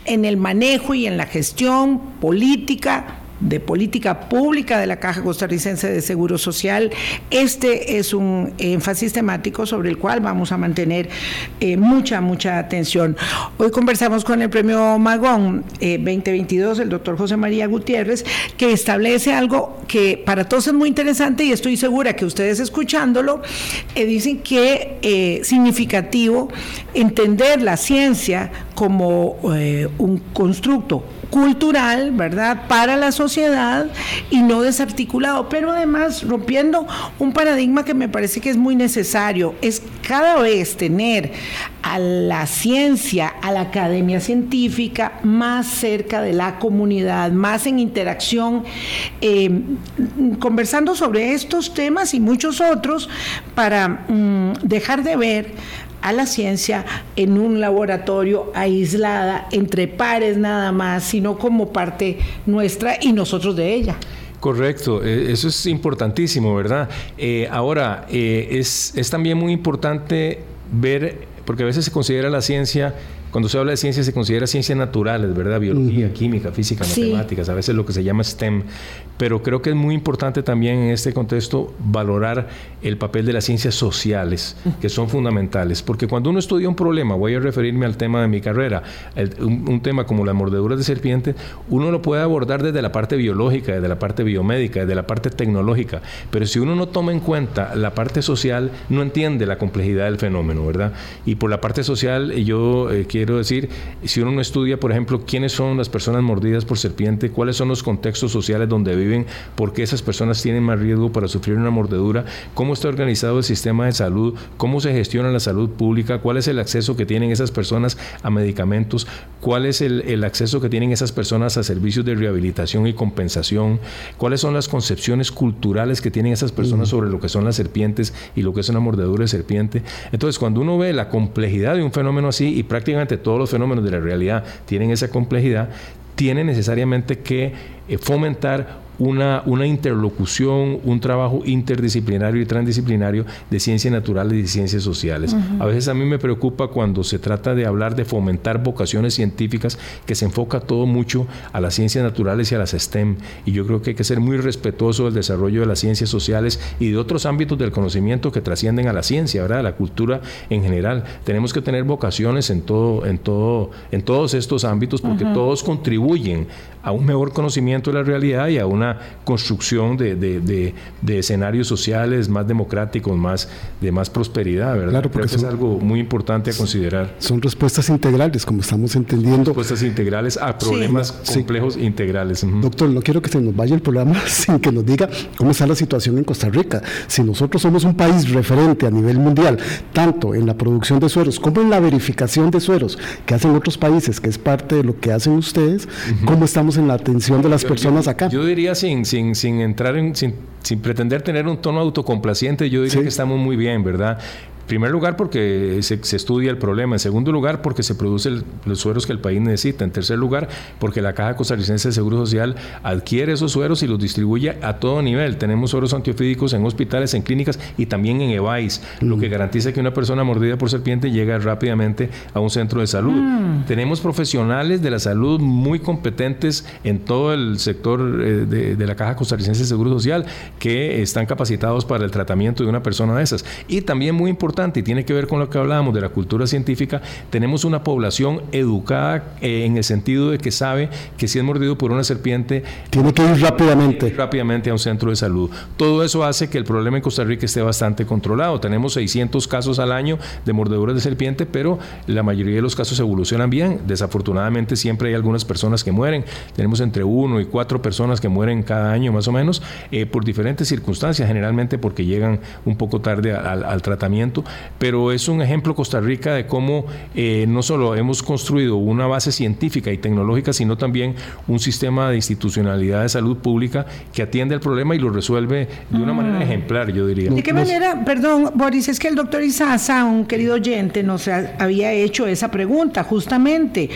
en el manejo y en la gestión política de política pública de la Caja Costarricense de Seguro Social. Este es un énfasis temático sobre el cual vamos a mantener eh, mucha, mucha atención. Hoy conversamos con el premio Magón 2022, eh, el doctor José María Gutiérrez, que establece algo que para todos es muy interesante y estoy segura que ustedes escuchándolo eh, dicen que significativo entender la ciencia como un constructo cultural, ¿verdad?, para la sociedad y no desarticulado, pero además rompiendo un paradigma que me parece que es muy necesario, es cada vez tener a la ciencia, a la academia científica más cerca de la comunidad, más en interacción, eh, conversando sobre estos temas y muchos otros para mm, dejar de ver a la ciencia en un laboratorio aislada, entre pares nada más, sino como parte nuestra y nosotros de ella. Correcto, e, eso es importantísimo, ¿verdad? Eh, ahora, eh, es, es también muy importante ver, porque a veces se considera la ciencia cuando se habla de ciencia se considera ciencias naturales, ¿verdad? Biología, química, física, matemáticas, a veces lo que se llama STEM, pero creo que es muy importante también en este contexto valorar el papel de las ciencias sociales, que son fundamentales, porque cuando uno estudia un problema, voy a referirme al tema de mi carrera, un, tema como las mordeduras de serpiente, uno lo puede abordar desde la parte biológica, desde la parte biomédica, desde la parte tecnológica, pero si uno no toma en cuenta la parte social, no entiende la complejidad del fenómeno, ¿verdad? Y por la parte social yo eh, quiero decir, si uno no estudia, por ejemplo, quiénes son las personas mordidas por serpiente, cuáles son los contextos sociales donde viven, por qué esas personas tienen más riesgo para sufrir una mordedura, cómo está organizado el sistema de salud, cómo se gestiona la salud pública, cuál es el acceso que tienen esas personas a medicamentos, cuál es el, acceso que tienen esas personas a servicios de rehabilitación y compensación, cuáles son las concepciones culturales que tienen esas personas sobre lo que son las serpientes y lo que es una mordedura de serpiente. Entonces, cuando uno ve la complejidad de un fenómeno así y prácticamente todos los fenómenos de la realidad tienen esa complejidad, tiene necesariamente que eh, fomentar una, una interlocución, un trabajo interdisciplinario y transdisciplinario de ciencias naturales y ciencias sociales. A veces a mí me preocupa cuando se trata de hablar de fomentar vocaciones científicas que se enfoca todo mucho a las ciencias naturales y a las STEM. Y yo creo que hay que ser muy respetuoso del desarrollo de las ciencias sociales y de otros ámbitos del conocimiento que trascienden a la ciencia, ¿verdad? a la cultura en general. Tenemos que tener vocaciones en, todo, en, todo, en todos estos ámbitos porque todos contribuyen a un mejor conocimiento de la realidad y a una construcción de, escenarios sociales más democráticos, más de más prosperidad, ¿verdad? Claro, porque es algo muy importante a considerar. Son respuestas integrales, como estamos entendiendo. respuestas integrales a problemas complejos integrales. Doctor, no quiero que se nos vaya el programa sin que nos diga cómo está la situación en Costa Rica. Si nosotros somos un país referente a nivel mundial, tanto en la producción de sueros como en la verificación de sueros que hacen otros países, que es parte de lo que hacen ustedes, ¿cómo estamos en la atención de las personas acá? Yo diría sin, sin, sin entrar en, sin, sin pretender tener un tono autocomplaciente, yo diría que estamos muy bien, ¿verdad? En primer lugar, porque se, estudia el problema. En segundo lugar, porque se producen los sueros que el país necesita. En tercer lugar, porque la Caja Costarricense de Seguro Social adquiere esos sueros y los distribuye a todo nivel. Tenemos sueros antiofídicos en hospitales, en clínicas y también en EVAIS, lo que garantiza que una persona mordida por serpiente llega rápidamente a un centro de salud. Mm. Tenemos profesionales de la salud muy competentes en todo el sector eh, de, de la Caja Costarricense de Seguro Social que están capacitados para el tratamiento de una persona de esas. Y también muy importante, y tiene que ver con lo que hablábamos de la cultura científica, tenemos una población educada eh, en el sentido de que sabe que si es mordido por una serpiente, tiene que ir rápidamente. rápidamente a un centro de salud. Todo eso hace que el problema en Costa Rica esté bastante controlado. Tenemos 600 casos al año de mordeduras de serpiente, pero la mayoría de los casos evolucionan bien. Desafortunadamente siempre hay algunas personas que mueren. Tenemos entre uno y cuatro personas que mueren cada año más o menos eh, por diferentes circunstancias, generalmente porque llegan un poco tarde al tratamiento pero es un ejemplo Costa Rica de cómo eh, no solo hemos construido una base científica y tecnológica, sino también un sistema de institucionalidad de salud pública que atiende el problema y lo resuelve de una manera mm. ejemplar, yo diría. ¿De qué manera, perdón, Boris, es que el doctor Isaza, un querido oyente, nos había hecho esa pregunta justamente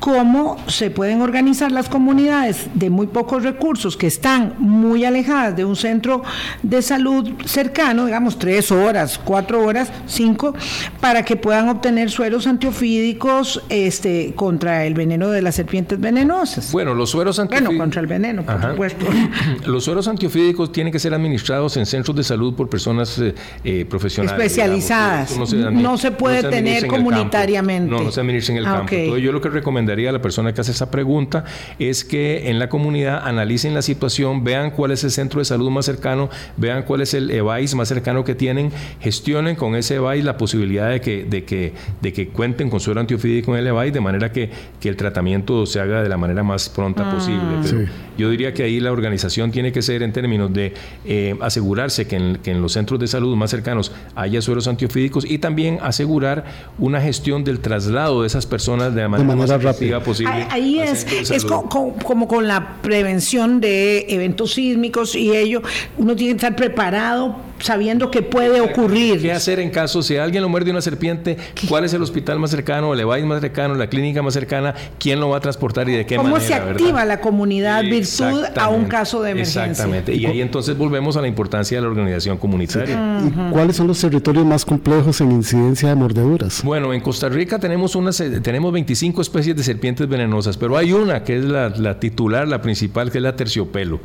cómo se pueden organizar las comunidades de muy pocos recursos que están muy alejadas de un centro de salud cercano, digamos tres horas, cuatro horas, cinco, para que puedan obtener sueros antiofídicos este, contra el veneno de las serpientes venenosas. Bueno, los sueros antiofídicos. Bueno, contra el veneno, por supuesto. Los sueros antiofídicos tienen que ser administrados en centros de salud por personas eh, eh, profesionales. Especializadas. No se, puede tener comunitariamente. No, no se administra en el ah, campo. Entonces, yo lo que recomendaría a la persona que hace esa pregunta es que en la comunidad analicen la situación, vean cuál es el centro de salud más cercano, vean cuál es el EVAIS más cercano que tienen, gestionen con ese EVAIS la posibilidad de que, de que, de que cuenten con suero antiofídico en el EVAIS de manera que, que, el tratamiento se haga de la manera más pronta ah. posible. Yo diría que ahí la organización tiene que ser en términos de eh, asegurarse que en, que en, los centros de salud más cercanos haya sueros antiofídicos y también asegurar una gestión del traslado de esas personas de la manera, más rápida. Ahí es, es como con la prevención de eventos sísmicos y ello, uno tiene que estar preparado sabiendo que puede ocurrir. ¿Qué hacer en caso si alguien lo muerde una serpiente? ¿Cuál es el hospital más cercano, el EVAIS más cercano, la clínica más cercana? ¿Quién lo va a transportar y de qué manera? ¿Cómo se activa la comunidad virtud a un caso de emergencia? Exactamente. Y ahí entonces volvemos a la importancia de la organización comunitaria. ¿Y cuáles son los territorios más complejos en incidencia de mordeduras? Bueno, en Costa Rica tenemos, unas, tenemos 25 especies de serpientes venenosas, pero hay una que es la, titular, la principal, que es la terciopelo.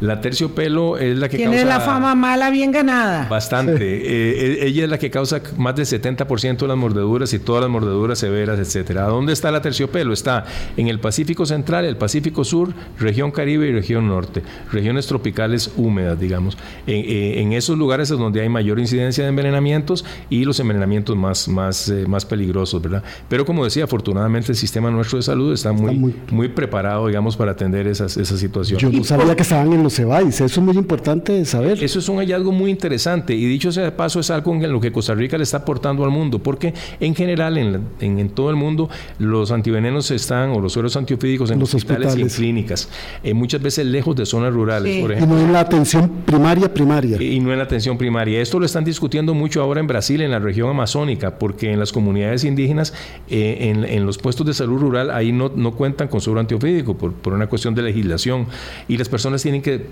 La terciopelo es la que Tiene la fama mala bien ganada. Bastante. Eh, e, ella es la que causa más del 70% de las mordeduras y todas las mordeduras severas, etcétera. ¿Dónde está la terciopelo? Está en el Pacífico Central, el Pacífico Sur, región Caribe y región Norte, regiones tropicales húmedas, digamos. En, esos lugares es donde hay mayor incidencia de envenenamientos y los envenenamientos más, más, eh, más peligrosos, ¿verdad? Pero como decía, afortunadamente el sistema nuestro de salud está muy, muy, preparado, digamos, para atender esas, esas situaciones. Yo no sabía que estaban en los EBAIS, eso es muy importante saber. Eso es un hallazgo muy interesante y dicho sea de paso es algo en lo que Costa Rica le está aportando al mundo, porque en general en, en, todo el mundo los antivenenos están o los sueros antiofídicos en los hospitales, y en clínicas, eh, muchas veces lejos de zonas rurales, por ejemplo. Y no en la atención primaria primaria. Y, no en la atención primaria. Esto lo están discutiendo mucho ahora en Brasil, en la región amazónica, porque en las comunidades indígenas, eh, en, en, los puestos de salud rural, ahí no, no cuentan con suero antiofídico por, por una cuestión de legislación y las personas tienen que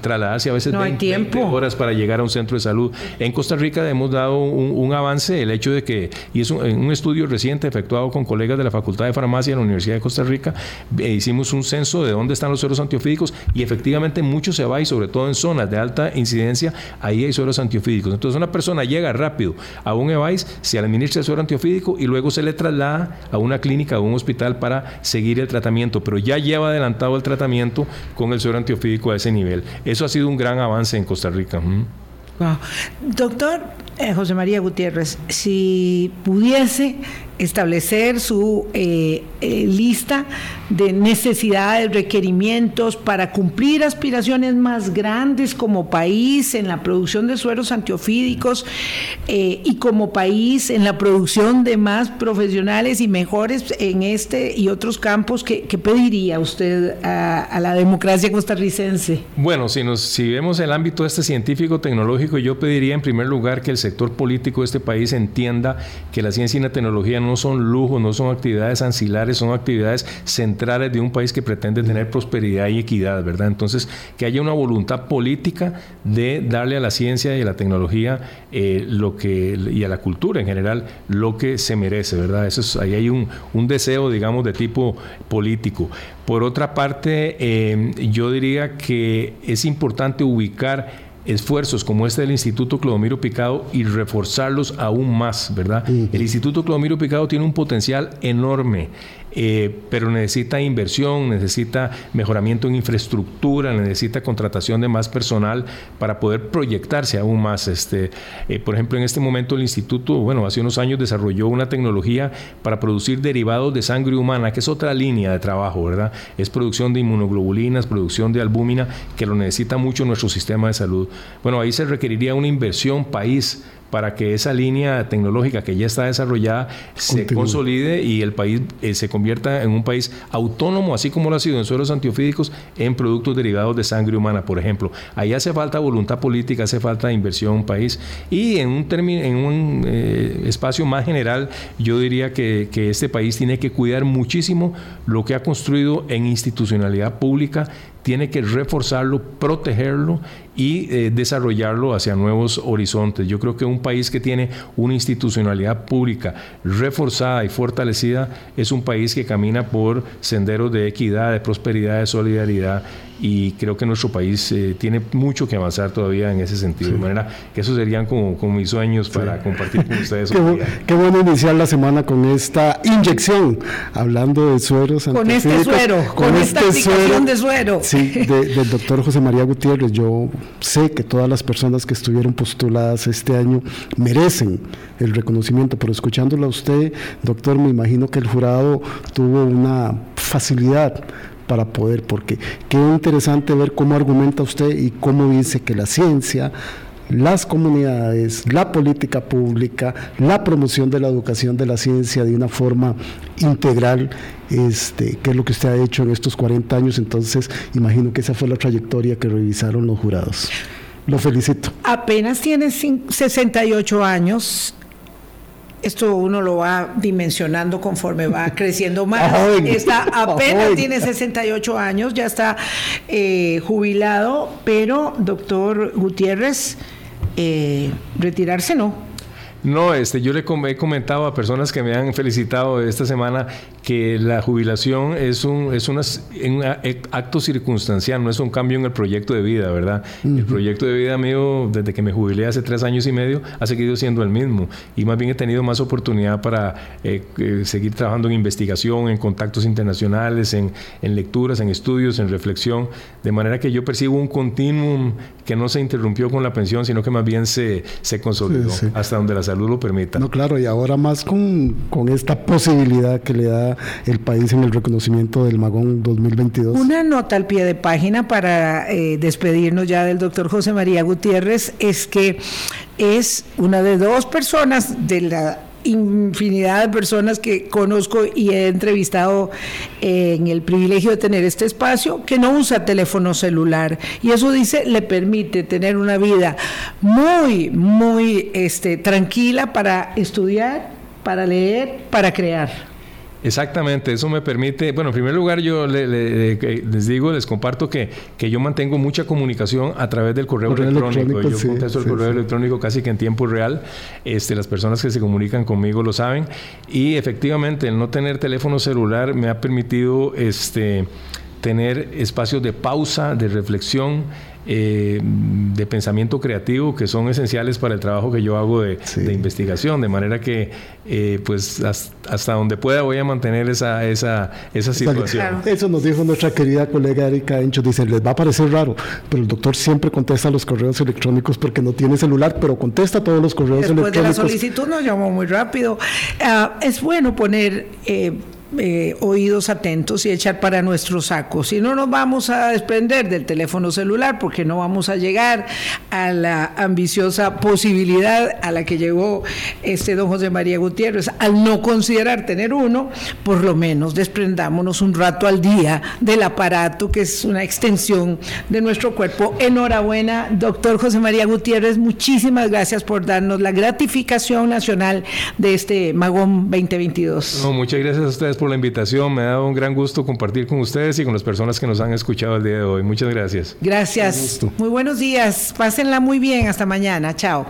trasladarse a veces 20, horas para llegar a un centro de salud. En Costa Rica hemos dado un, avance, el hecho de que, y es un, estudio reciente efectuado con colegas de la Facultad de Farmacia de la Universidad de Costa Rica, eh, hicimos un censo de dónde están los sueros antiofídicos y efectivamente mucho se va y sobre todo en zonas de alta incidencia, ahí hay sueros antiofídicos. Entonces una persona llega rápido a un EVAIS, se administra el suero antiofídico y luego se le traslada a una clínica o un hospital para seguir el tratamiento, pero ya lleva adelantado el tratamiento con el suero antiofídico a ese nivel. Eso ha sido un gran avance en Costa Rica. Doctor eh, José María Gutiérrez, si pudiese establecer su eh, eh, lista de necesidades, requerimientos para cumplir aspiraciones más grandes como país en la producción de sueros antiofídicos eh, y como país en la producción de más profesionales y mejores en este y otros campos, ¿qué, pediría usted a, la democracia costarricense? Bueno, si, nos, si vemos el ámbito este científico tecnológico, yo pediría en primer lugar que el sector político de este país entienda que la ciencia y la tecnología no son lujos, no son actividades ancilares, son actividades centrales de un país que pretende tener prosperidad y equidad, ¿verdad? Entonces, que haya una voluntad política de darle a la ciencia y a la tecnología eh, lo que, y a la cultura en general lo que se merece, ¿verdad? Eso es, ahí hay un, deseo, digamos, de tipo político. Por otra parte, eh, yo diría que es importante ubicar esfuerzos como este del Instituto Clodomiro Picado y reforzarlos aún más, ¿verdad? El Instituto Clodomiro Picado tiene un potencial enorme eh, pero necesita inversión, necesita mejoramiento en infraestructura, necesita contratación de más personal para poder proyectarse aún más. Este, eh, por ejemplo, en este momento el instituto, bueno, hace unos años desarrolló una tecnología para producir derivados de sangre humana, que es otra línea de trabajo, ¿verdad? Es producción de inmunoglobulinas, producción de albúmina, que lo necesita mucho nuestro sistema de salud. Bueno, ahí se requeriría una inversión país para que esa línea tecnológica que ya está desarrollada se consolide y el país eh, se convierta en un país autónomo, así como lo ha sido en suelos antiofídicos, en productos derivados de sangre humana, por ejemplo. Ahí hace falta voluntad política, hace falta inversión en un país. Y en un, en un eh, espacio más general, yo diría que, que este país tiene que cuidar muchísimo lo que ha construido en institucionalidad pública tiene que reforzarlo, protegerlo y eh, desarrollarlo hacia nuevos horizontes. Yo creo que un país que tiene una institucionalidad pública reforzada y fortalecida es un país que camina por senderos de equidad, de prosperidad, de solidaridad y creo que nuestro país eh, tiene mucho que avanzar todavía en ese sentido. De manera que esos serían como, mis sueños para compartir con ustedes. qué, bueno iniciar la semana con esta inyección, hablando de sueros. Con este suero, con, esta este aplicación de suero. Sí, del doctor José María Gutiérrez. Yo sé que todas las personas que estuvieron postuladas este año merecen el reconocimiento, pero escuchándola a usted, doctor, me imagino que el jurado tuvo una facilidad para poder, porque qué interesante ver cómo argumenta usted y cómo dice que la ciencia, las comunidades, la política pública, la promoción de la educación de la ciencia de una forma integral, este, que es lo que usted ha hecho en estos 40 años, entonces imagino que esa fue la trayectoria que revisaron los jurados. Lo felicito. Apenas tiene 68 años esto uno lo va dimensionando conforme va creciendo más. Está, apenas tiene 68 años, ya está eh, jubilado, pero doctor Gutiérrez, eh, retirarse no. No, este, yo le he comentado a personas que me han felicitado esta semana que la jubilación es un, es un acto circunstancial, no es un cambio en el proyecto de vida, ¿verdad? El proyecto de vida mío, desde que me jubilé hace tres años y medio, ha seguido siendo el mismo. Y más bien he tenido más oportunidad para eh, eh, seguir trabajando en investigación, en contactos internacionales, en, en, lecturas, en estudios, en reflexión, de manera que yo percibo un continuum que no se interrumpió con la pensión, sino que más bien se, se consolidó hasta donde la salud lo permita. No, claro, y ahora más con, con, esta posibilidad que le da el país en el reconocimiento del Magón 2022. Una nota al pie de página para eh, despedirnos ya del doctor José María Gutiérrez es que es una de dos personas de la infinidad de personas que conozco y he entrevistado en el privilegio de tener este espacio que no usa teléfono celular y eso dice le permite tener una vida muy muy este tranquila para estudiar, para leer, para crear. Exactamente, eso me permite, bueno, en primer lugar yo les digo, les comparto que, que, yo mantengo mucha comunicación a través del correo, electrónico. Yo contesto el correo electrónico casi que en tiempo real. Este, las personas que se comunican conmigo lo saben. Y efectivamente, el no tener teléfono celular me ha permitido este, tener espacios de pausa, de reflexión eh, de pensamiento creativo que son esenciales para el trabajo que yo hago de, investigación, de manera que eh, pues hasta, donde pueda voy a mantener esa, esa, esa situación. Eso nos dijo nuestra querida colega Erika Encho, dice, les va a parecer raro, pero el doctor siempre contesta los correos electrónicos porque no tiene celular, pero contesta todos los correos electrónicos. Después de la solicitud nos llamó muy rápido. Ah, es bueno poner... Eh, eh, oídos atentos y echar para nuestro saco. Si no nos vamos a desprender del teléfono celular porque no vamos a llegar a la ambiciosa posibilidad a la que llegó este don José María Gutiérrez al no considerar tener uno, por lo menos desprendámonos un rato al día del aparato que es una extensión de nuestro cuerpo. Enhorabuena, doctor José María Gutiérrez, muchísimas gracias por darnos la gratificación nacional de este Magón 2022. muchas gracias a ustedes por la invitación. Me ha dado un gran gusto compartir con ustedes y con las personas que nos han escuchado el día de hoy. Muchas gracias. Gracias. Muy buenos días. Pásenla muy bien. Hasta mañana. Chao.